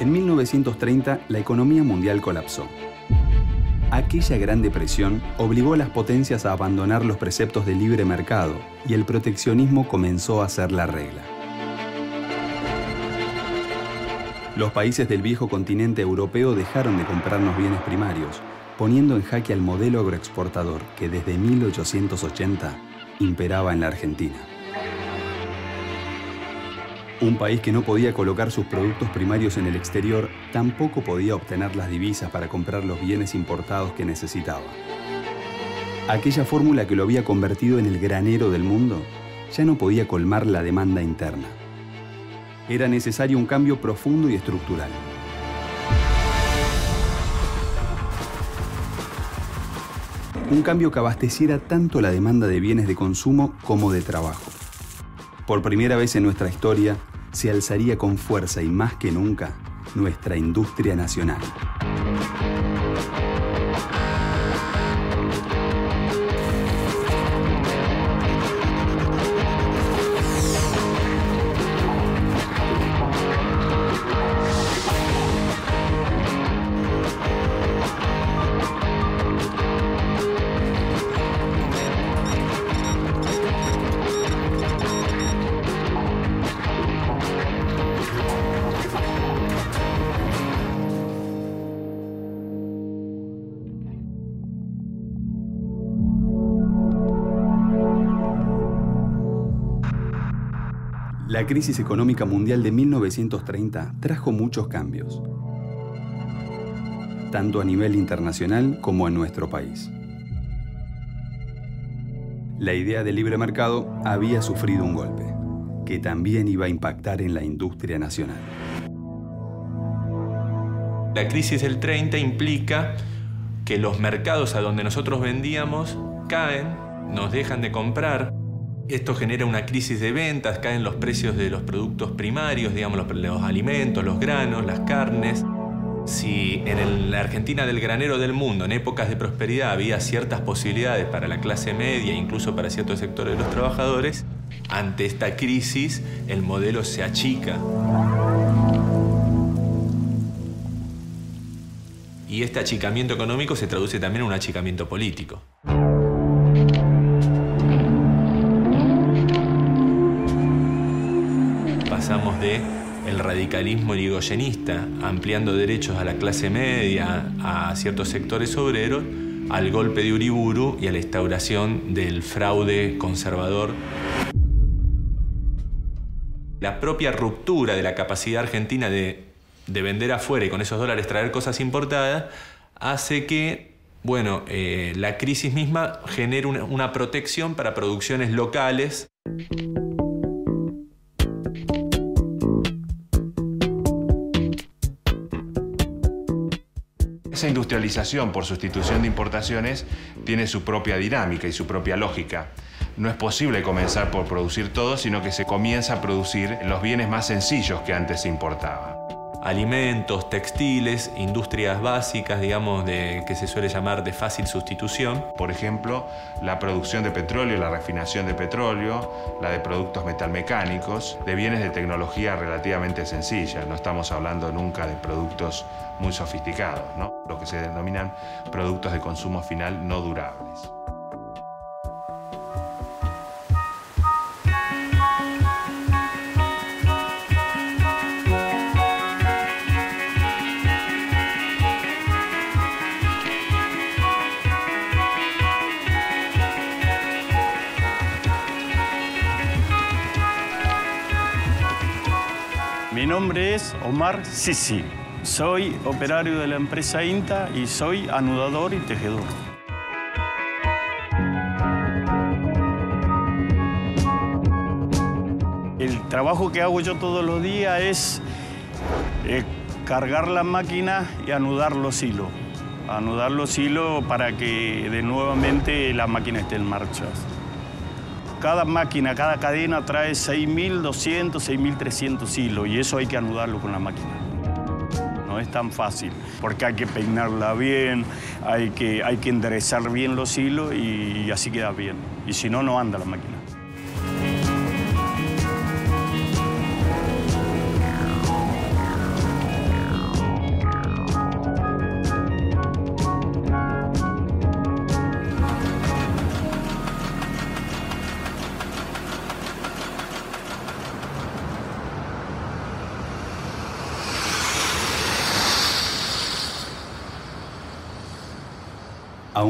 En 1930 la economía mundial colapsó. Aquella gran depresión obligó a las potencias a abandonar los preceptos del libre mercado y el proteccionismo comenzó a ser la regla. Los países del viejo continente europeo dejaron de comprarnos bienes primarios, poniendo en jaque al modelo agroexportador que desde 1880 imperaba en la Argentina. Un país que no podía colocar sus productos primarios en el exterior tampoco podía obtener las divisas para comprar los bienes importados que necesitaba. Aquella fórmula que lo había convertido en el granero del mundo ya no podía colmar la demanda interna. Era necesario un cambio profundo y estructural. Un cambio que abasteciera tanto la demanda de bienes de consumo como de trabajo. Por primera vez en nuestra historia, se alzaría con fuerza y más que nunca nuestra industria nacional. La crisis económica mundial de 1930 trajo muchos cambios, tanto a nivel internacional como en nuestro país. La idea del libre mercado había sufrido un golpe, que también iba a impactar en la industria nacional. La crisis del 30 implica que los mercados a donde nosotros vendíamos caen, nos dejan de comprar, esto genera una crisis de ventas, caen los precios de los productos primarios, digamos, los, alimentos, los granos, las carnes. Si en la Argentina del granero del mundo, en épocas de prosperidad, había ciertas posibilidades para la clase media, incluso para ciertos sectores de los trabajadores, ante esta crisis el modelo se achica. Y este achicamiento económico se traduce también en un achicamiento político. De el radicalismo irigoyenista, ampliando derechos a la clase media, a ciertos sectores obreros, al golpe de Uriburu y a la instauración del fraude conservador. La propia ruptura de la capacidad argentina de, vender afuera y con esos dólares traer cosas importadas hace que bueno, eh, la crisis misma genere una protección para producciones locales. Esa industrialización por sustitución de importaciones tiene su propia dinámica y su propia lógica. No es posible comenzar por producir todo, sino que se comienza a producir los bienes más sencillos que antes se importaba alimentos, textiles, industrias básicas, digamos, de, que se suele llamar de fácil sustitución. Por ejemplo, la producción de petróleo, la refinación de petróleo, la de productos metalmecánicos, de bienes de tecnología relativamente sencilla. No estamos hablando nunca de productos muy sofisticados, ¿no? lo que se denominan productos de consumo final no durables. Nombre es Omar Sisi. Soy operario de la empresa INTA y soy anudador y tejedor. El trabajo que hago yo todos los días es eh, cargar la máquina y anudar los hilos. Anudar los hilos para que de nuevamente la máquina esté en marcha. Cada máquina, cada cadena trae 6.200, 6.300 hilos y eso hay que anudarlo con la máquina. No es tan fácil, porque hay que peinarla bien, hay que, hay que enderezar bien los hilos y así queda bien. Y si no, no anda la máquina.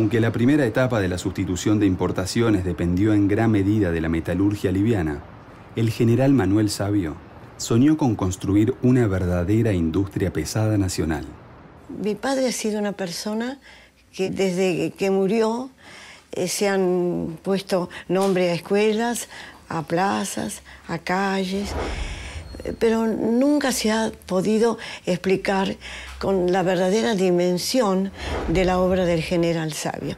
Aunque la primera etapa de la sustitución de importaciones dependió en gran medida de la metalurgia liviana, el general Manuel Sabio soñó con construir una verdadera industria pesada nacional. Mi padre ha sido una persona que desde que murió eh, se han puesto nombre a escuelas, a plazas, a calles, pero nunca se ha podido explicar con la verdadera dimensión de la obra del general Sabio.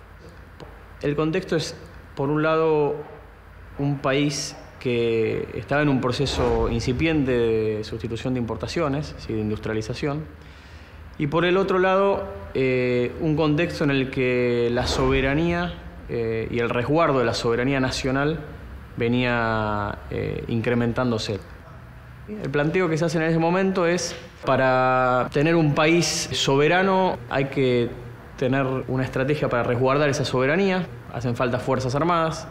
El contexto es, por un lado, un país que estaba en un proceso incipiente de sustitución de importaciones, de industrialización, y por el otro lado, eh, un contexto en el que la soberanía eh, y el resguardo de la soberanía nacional venía eh, incrementándose. El planteo que se hace en ese momento es, para tener un país soberano hay que tener una estrategia para resguardar esa soberanía, hacen falta fuerzas armadas,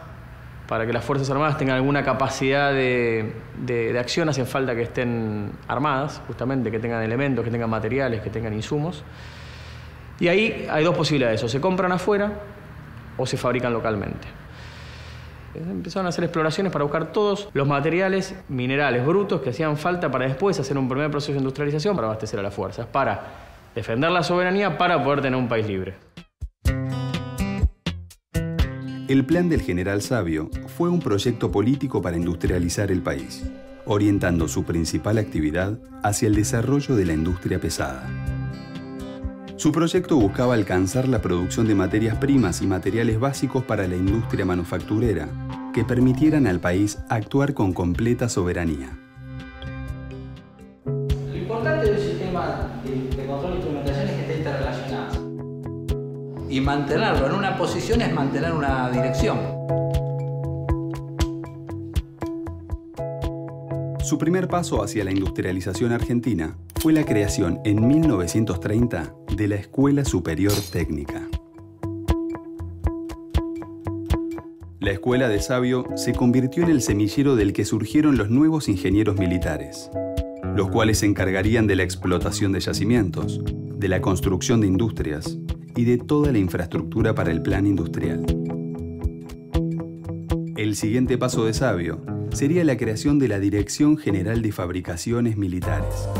para que las Fuerzas Armadas tengan alguna capacidad de, acción, hacen falta que estén armadas, justamente, que tengan elementos, que tengan materiales, que tengan insumos. Y ahí hay dos posibilidades, o se compran afuera o se fabrican localmente. Empezaron a hacer exploraciones para buscar todos los materiales minerales brutos que hacían falta para después hacer un primer proceso de industrialización para abastecer a las fuerzas, para defender la soberanía, para poder tener un país libre. El plan del general Sabio fue un proyecto político para industrializar el país, orientando su principal actividad hacia el desarrollo de la industria pesada. Su proyecto buscaba alcanzar la producción de materias primas y materiales básicos para la industria manufacturera, que permitieran al país actuar con completa soberanía. Lo importante del sistema de, control de instrumentación es que esté interrelacionado y mantenerlo en una posición es mantener una dirección. Su primer paso hacia la industrialización argentina fue la creación en 1930 de la Escuela Superior Técnica. La Escuela de Sabio se convirtió en el semillero del que surgieron los nuevos ingenieros militares, los cuales se encargarían de la explotación de yacimientos, de la construcción de industrias, y de toda la infraestructura para el plan industrial. El siguiente paso de Sabio sería la creación de la Dirección General de Fabricaciones Militares.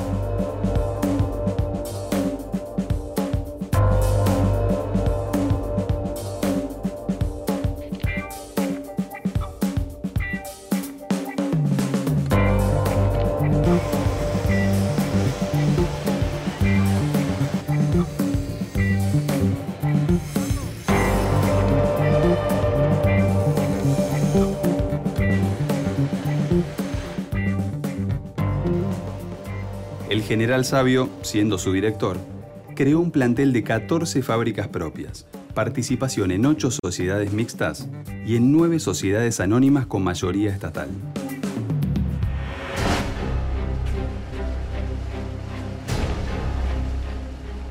General Sabio, siendo su director, creó un plantel de 14 fábricas propias, participación en 8 sociedades mixtas y en 9 sociedades anónimas con mayoría estatal.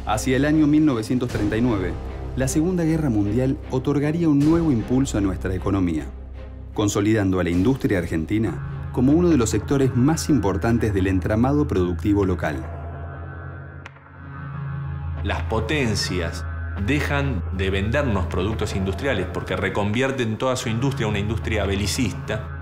Hacia el año 1939, la Segunda Guerra Mundial otorgaría un nuevo impulso a nuestra economía, consolidando a la industria argentina como uno de los sectores más importantes del entramado productivo local. Las potencias dejan de vendernos productos industriales porque reconvierten toda su industria a una industria belicista,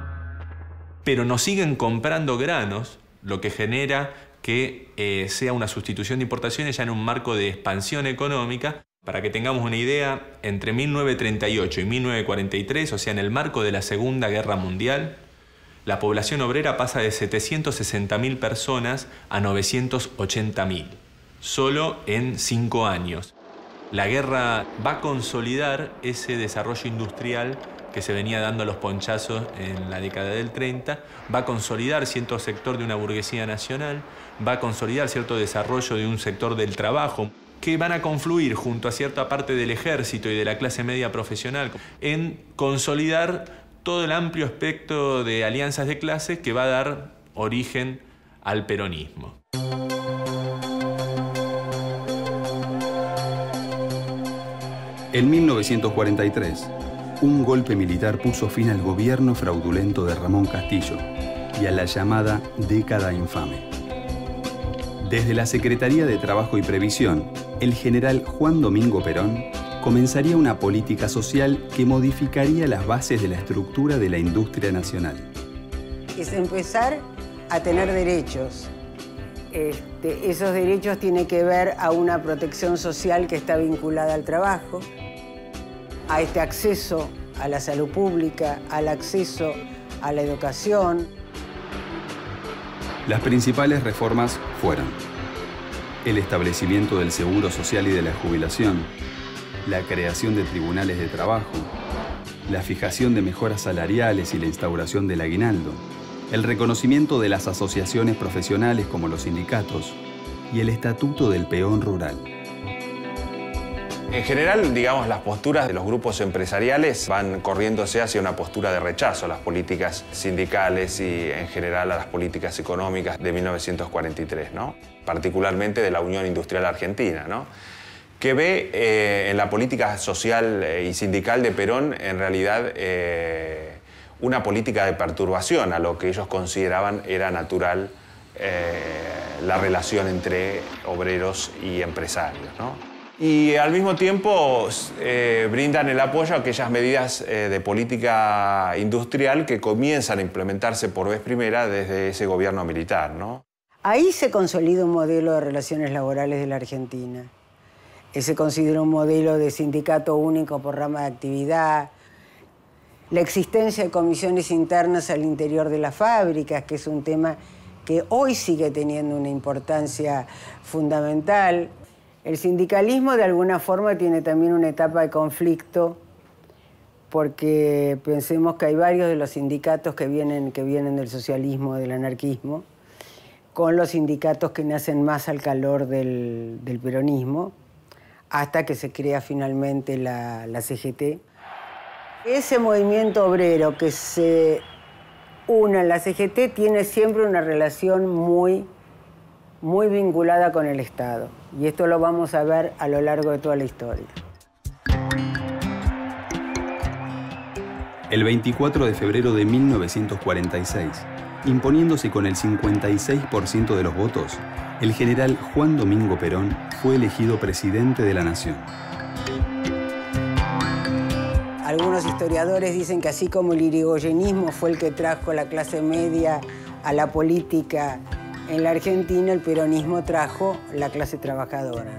pero nos siguen comprando granos, lo que genera que eh, sea una sustitución de importaciones ya en un marco de expansión económica. Para que tengamos una idea, entre 1938 y 1943, o sea, en el marco de la Segunda Guerra Mundial, la población obrera pasa de 760.000 personas a 980.000, solo en cinco años. La guerra va a consolidar ese desarrollo industrial que se venía dando los ponchazos en la década del 30, va a consolidar cierto sector de una burguesía nacional, va a consolidar cierto desarrollo de un sector del trabajo, que van a confluir junto a cierta parte del ejército y de la clase media profesional en consolidar todo el amplio espectro de alianzas de clases que va a dar origen al peronismo. En 1943, un golpe militar puso fin al gobierno fraudulento de Ramón Castillo y a la llamada década infame. Desde la Secretaría de Trabajo y Previsión, el general Juan Domingo Perón comenzaría una política social que modificaría las bases de la estructura de la industria nacional. Es empezar a tener derechos. Este, esos derechos tienen que ver a una protección social que está vinculada al trabajo, a este acceso a la salud pública, al acceso a la educación. Las principales reformas fueron el establecimiento del seguro social y de la jubilación, la creación de tribunales de trabajo, la fijación de mejoras salariales y la instauración del aguinaldo, el reconocimiento de las asociaciones profesionales como los sindicatos y el estatuto del peón rural. En general, digamos, las posturas de los grupos empresariales van corriéndose hacia una postura de rechazo a las políticas sindicales y en general a las políticas económicas de 1943, ¿no? particularmente de la Unión Industrial Argentina. ¿no? Que ve eh, en la política social eh, y sindical de Perón en realidad eh, una política de perturbación a lo que ellos consideraban era natural la relación entre obreros y empresarios. Y al mismo tiempo brindan el apoyo a aquellas medidas de política industrial que comienzan a implementarse por vez primera desde ese gobierno militar. ¿no? Ahí se consolida un modelo de relaciones laborales de la Argentina se considera un modelo de sindicato único por rama de actividad, la existencia de comisiones internas al interior de las fábricas, que es un tema que hoy sigue teniendo una importancia fundamental. El sindicalismo de alguna forma tiene también una etapa de conflicto porque pensemos que hay varios de los sindicatos que vienen, que vienen del socialismo, del anarquismo, con los sindicatos que nacen más al calor del, del peronismo hasta que se crea finalmente la, CGT. Ese movimiento obrero que se une a la CGT tiene siempre una relación muy, muy vinculada con el Estado. Y esto lo vamos a ver a lo largo de toda la historia. El 24 de febrero de 1946, imponiéndose con el 56% de los votos, el general Juan Domingo Perón fue elegido presidente de la nación. Algunos historiadores dicen que así como el irigoyenismo fue el que trajo la clase media a la política en la Argentina, el peronismo trajo la clase trabajadora.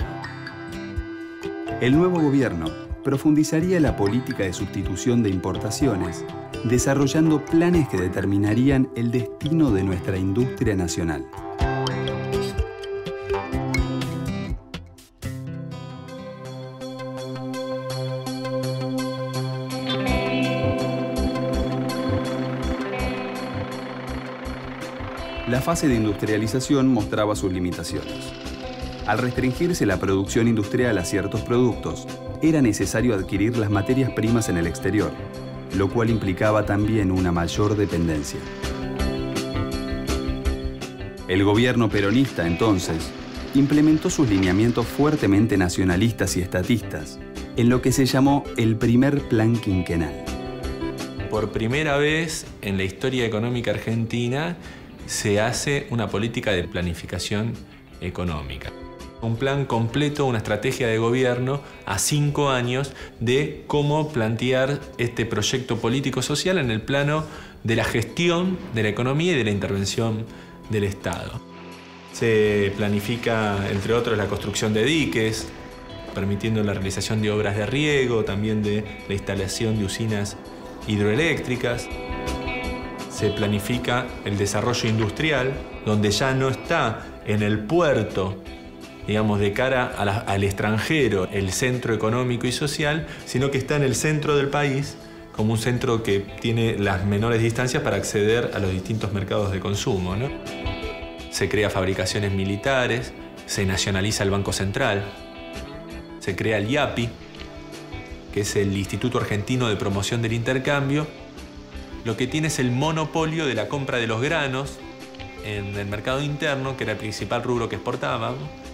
El nuevo gobierno profundizaría la política de sustitución de importaciones, desarrollando planes que determinarían el destino de nuestra industria nacional. la fase de industrialización mostraba sus limitaciones. Al restringirse la producción industrial a ciertos productos, era necesario adquirir las materias primas en el exterior, lo cual implicaba también una mayor dependencia. El gobierno peronista entonces implementó sus lineamientos fuertemente nacionalistas y estatistas en lo que se llamó el primer plan quinquenal. Por primera vez en la historia económica argentina se hace una política de planificación económica. Un plan completo, una estrategia de gobierno a cinco años de cómo plantear este proyecto político-social en el plano de la gestión de la economía y de la intervención del Estado. Se planifica, entre otros, la construcción de diques, permitiendo la realización de obras de riego, también de la instalación de usinas hidroeléctricas se planifica el desarrollo industrial, donde ya no está en el puerto, digamos, de cara al extranjero, el centro económico y social, sino que está en el centro del país como un centro que tiene las menores distancias para acceder a los distintos mercados de consumo. Se crea fabricaciones militares, se nacionaliza el Banco Central, se crea el IAPI, que es el Instituto Argentino de Promoción del Intercambio, lo que tiene es el monopolio de la compra de los granos en el mercado interno, que era el principal rubro que exportábamos.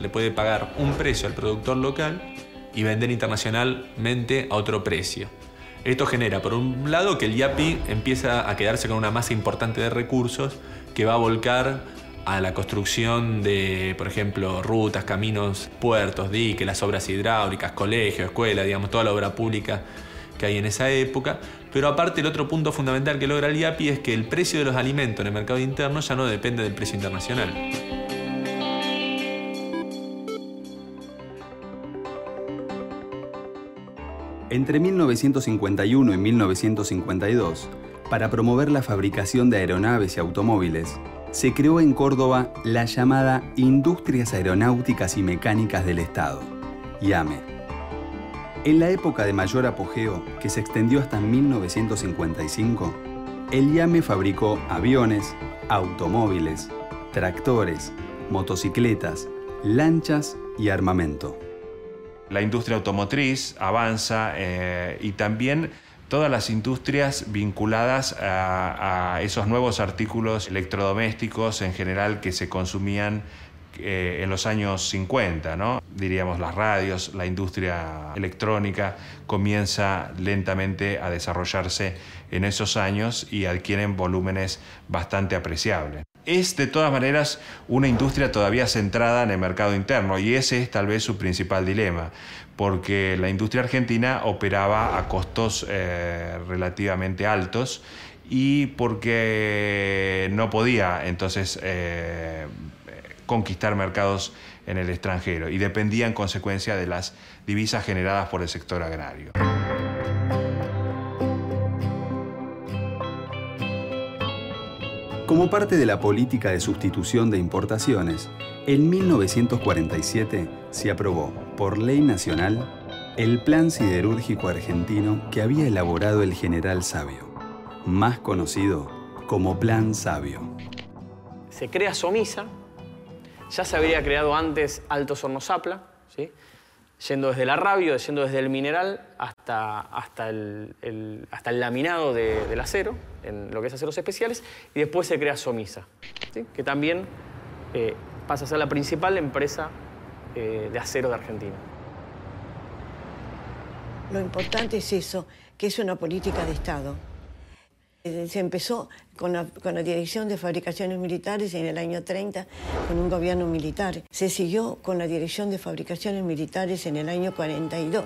Le puede pagar un precio al productor local y vender internacionalmente a otro precio. Esto genera, por un lado, que el IAPI empieza a quedarse con una masa importante de recursos que va a volcar a la construcción de, por ejemplo, rutas, caminos, puertos, diques, las obras hidráulicas, colegios, escuelas, digamos, toda la obra pública que hay en esa época. Pero aparte el otro punto fundamental que logra el IAPI es que el precio de los alimentos en el mercado interno ya no depende del precio internacional. Entre 1951 y 1952, para promover la fabricación de aeronaves y automóviles, se creó en Córdoba la llamada Industrias Aeronáuticas y Mecánicas del Estado, IAME. En la época de mayor apogeo, que se extendió hasta 1955, el IAME fabricó aviones, automóviles, tractores, motocicletas, lanchas y armamento la industria automotriz avanza eh, y también todas las industrias vinculadas a, esos nuevos artículos electrodomésticos en general que se consumían eh, en los años 50, ¿no? diríamos las radios, la industria electrónica comienza lentamente a desarrollarse en esos años y adquieren volúmenes bastante apreciables. Es de todas maneras una industria todavía centrada en el mercado interno y ese es tal vez su principal dilema, porque la industria argentina operaba a costos eh, relativamente altos y porque no podía entonces eh, conquistar mercados en el extranjero y dependía en consecuencia de las divisas generadas por el sector agrario. Como parte de la política de sustitución de importaciones, en 1947 se aprobó por ley nacional el Plan Siderúrgico Argentino que había elaborado el general Sabio, más conocido como Plan Sabio. Se crea Somisa, ya se había creado antes Alto Hornos ¿sí? Yendo desde el arrabio, yendo desde el mineral hasta, hasta, el, hasta el laminado del acero, en lo que es aceros especiales, y después se crea Somisa, que también eh, pasa a ser la principal empresa eh, de acero de Argentina. Lo importante es eso, que es una política de Estado. Eh, se empezó con la, Dirección de Fabricaciones Militares en el año 30, con un gobierno militar. Se siguió con la Dirección de Fabricaciones Militares en el año 42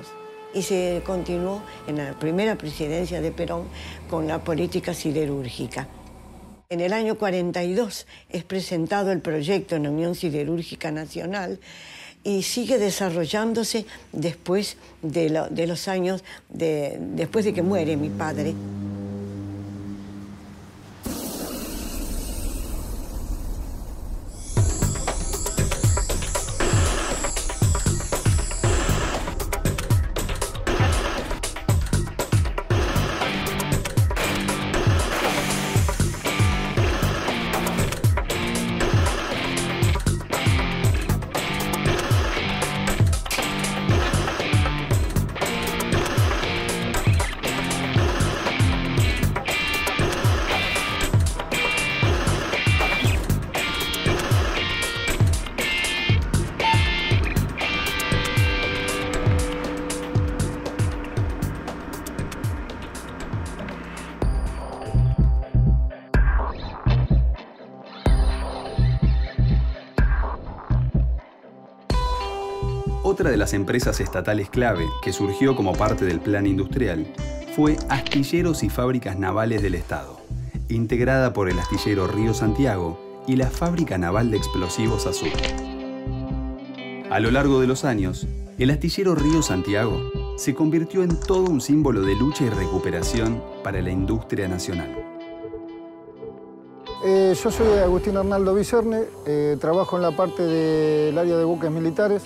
y se continuó en la primera presidencia de Perón con la política siderúrgica. En el año 42 es presentado el proyecto en la Unión Siderúrgica Nacional y sigue desarrollándose después de, los años, después de que muere mi padre. Otra de las empresas estatales clave que surgió como parte del plan industrial fue Astilleros y Fábricas Navales del Estado, integrada por el astillero Río Santiago y la Fábrica Naval de Explosivos Azul. A lo largo de los años, el astillero Río Santiago se convirtió en todo un símbolo de lucha y recuperación para la industria nacional. Eh, yo soy Agustín Arnaldo Vicerne, eh, trabajo en la parte del área de buques militares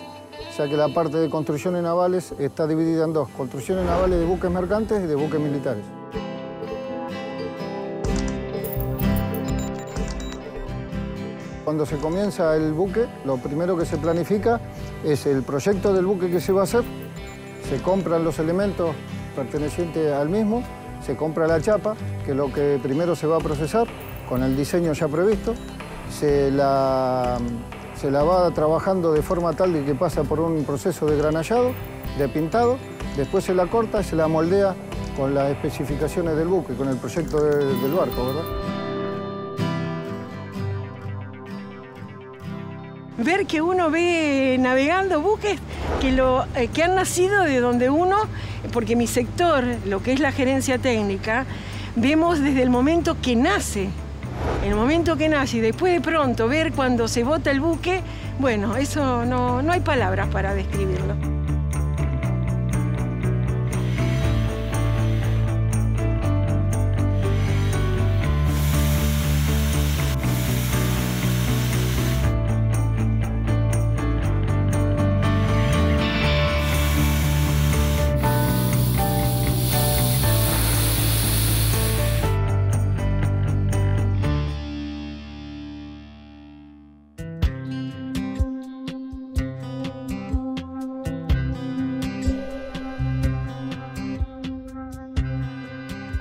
ya que la parte de construcciones navales está dividida en dos, construcciones navales de buques mercantes y de buques militares. Cuando se comienza el buque, lo primero que se planifica es el proyecto del buque que se va a hacer, se compran los elementos pertenecientes al mismo, se compra la chapa, que es lo que primero se va a procesar, con el diseño ya previsto, se la se la va trabajando de forma tal de que pasa por un proceso de granallado, de pintado, después se la corta y se la moldea con las especificaciones del buque, con el proyecto del barco, ¿verdad? ver que uno ve navegando buques que, lo, eh, que han nacido de donde uno, porque mi sector, lo que es la gerencia técnica, vemos desde el momento que nace, el momento que nace y después de pronto ver cuando se bota el buque, bueno, eso no, no hay palabras para describirlo.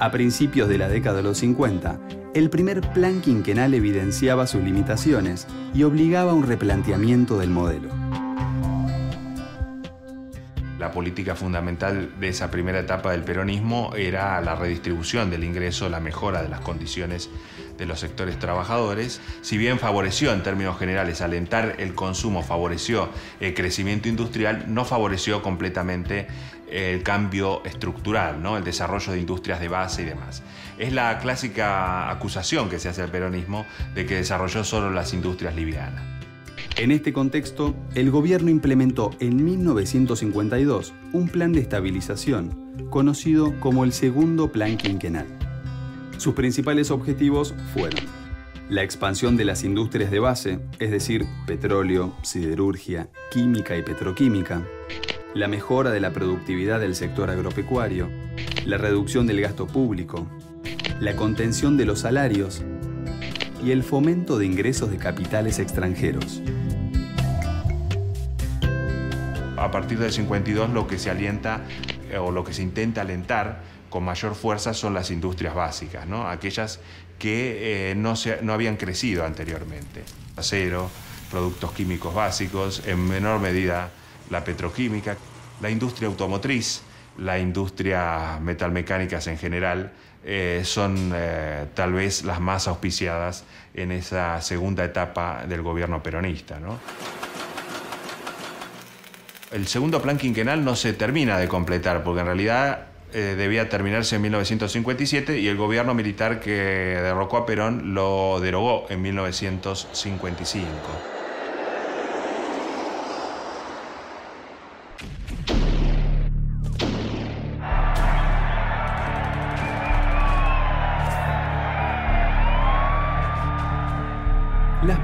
A principios de la década de los 50, el primer plan quinquenal evidenciaba sus limitaciones y obligaba a un replanteamiento del modelo. La política fundamental de esa primera etapa del peronismo era la redistribución del ingreso, la mejora de las condiciones de los sectores trabajadores. Si bien favoreció en términos generales alentar el consumo, favoreció el crecimiento industrial, no favoreció completamente el cambio estructural, ¿no? el desarrollo de industrias de base y demás. Es la clásica acusación que se hace al peronismo de que desarrolló solo las industrias livianas. En este contexto, el gobierno implementó en 1952 un plan de estabilización, conocido como el Segundo Plan Quinquenal. Sus principales objetivos fueron la expansión de las industrias de base, es decir, petróleo, siderurgia, química y petroquímica, la mejora de la productividad del sector agropecuario, la reducción del gasto público, la contención de los salarios y el fomento de ingresos de capitales extranjeros. A partir del 52 lo que se alienta eh, o lo que se intenta alentar con mayor fuerza son las industrias básicas, ¿no? aquellas que eh, no, no habían crecido anteriormente. Acero, productos químicos básicos, en menor medida la petroquímica, la industria automotriz, la industria metalmecánicas en general, eh, son eh, tal vez las más auspiciadas en esa segunda etapa del gobierno peronista. El segundo plan quinquenal no se termina de completar, porque en realidad eh, debía terminarse en 1957 y el gobierno militar que derrocó a Perón lo derogó en 1955.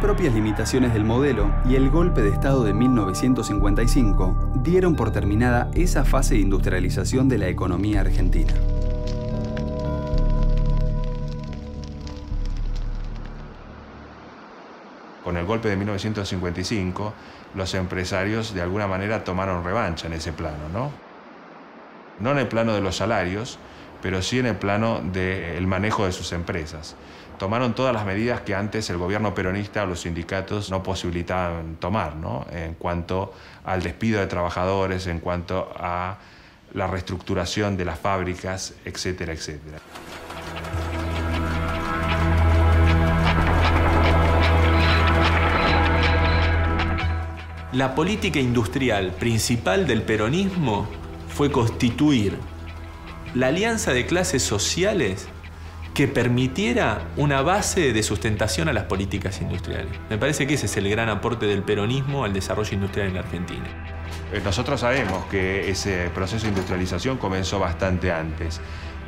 Propias limitaciones del modelo y el golpe de Estado de 1955 dieron por terminada esa fase de industrialización de la economía argentina. Con el golpe de 1955, los empresarios de alguna manera tomaron revancha en ese plano, ¿no? No en el plano de los salarios, pero sí en el plano del manejo de sus empresas tomaron todas las medidas que antes el gobierno peronista o los sindicatos no posibilitaban tomar, ¿no? en cuanto al despido de trabajadores, en cuanto a la reestructuración de las fábricas, etcétera, etcétera. La política industrial principal del peronismo fue constituir la alianza de clases sociales que permitiera una base de sustentación a las políticas industriales. Me parece que ese es el gran aporte del peronismo al desarrollo industrial en la Argentina. Eh, nosotros sabemos que ese proceso de industrialización comenzó bastante antes,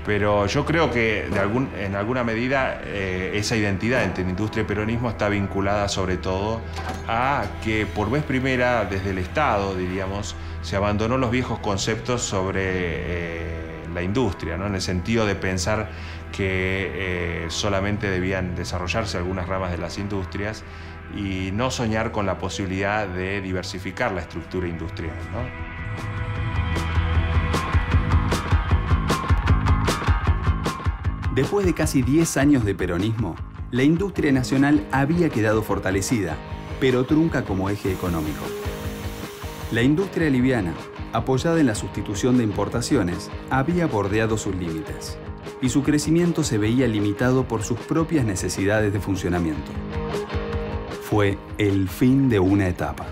pero yo creo que en alguna medida eh, esa identidad entre industria y peronismo está vinculada sobre todo a que por vez primera desde el Estado, diríamos, se abandonó los viejos conceptos sobre eh, la industria, ¿no? en el sentido de pensar que eh, solamente debían desarrollarse algunas ramas de las industrias y no soñar con la posibilidad de diversificar la estructura industrial. Después de casi 10 años de peronismo, la industria nacional había quedado fortalecida, pero trunca como eje económico. La industria liviana, apoyada en la sustitución de importaciones, había bordeado sus límites y su crecimiento se veía limitado por sus propias necesidades de funcionamiento. fue el fin de una etapa.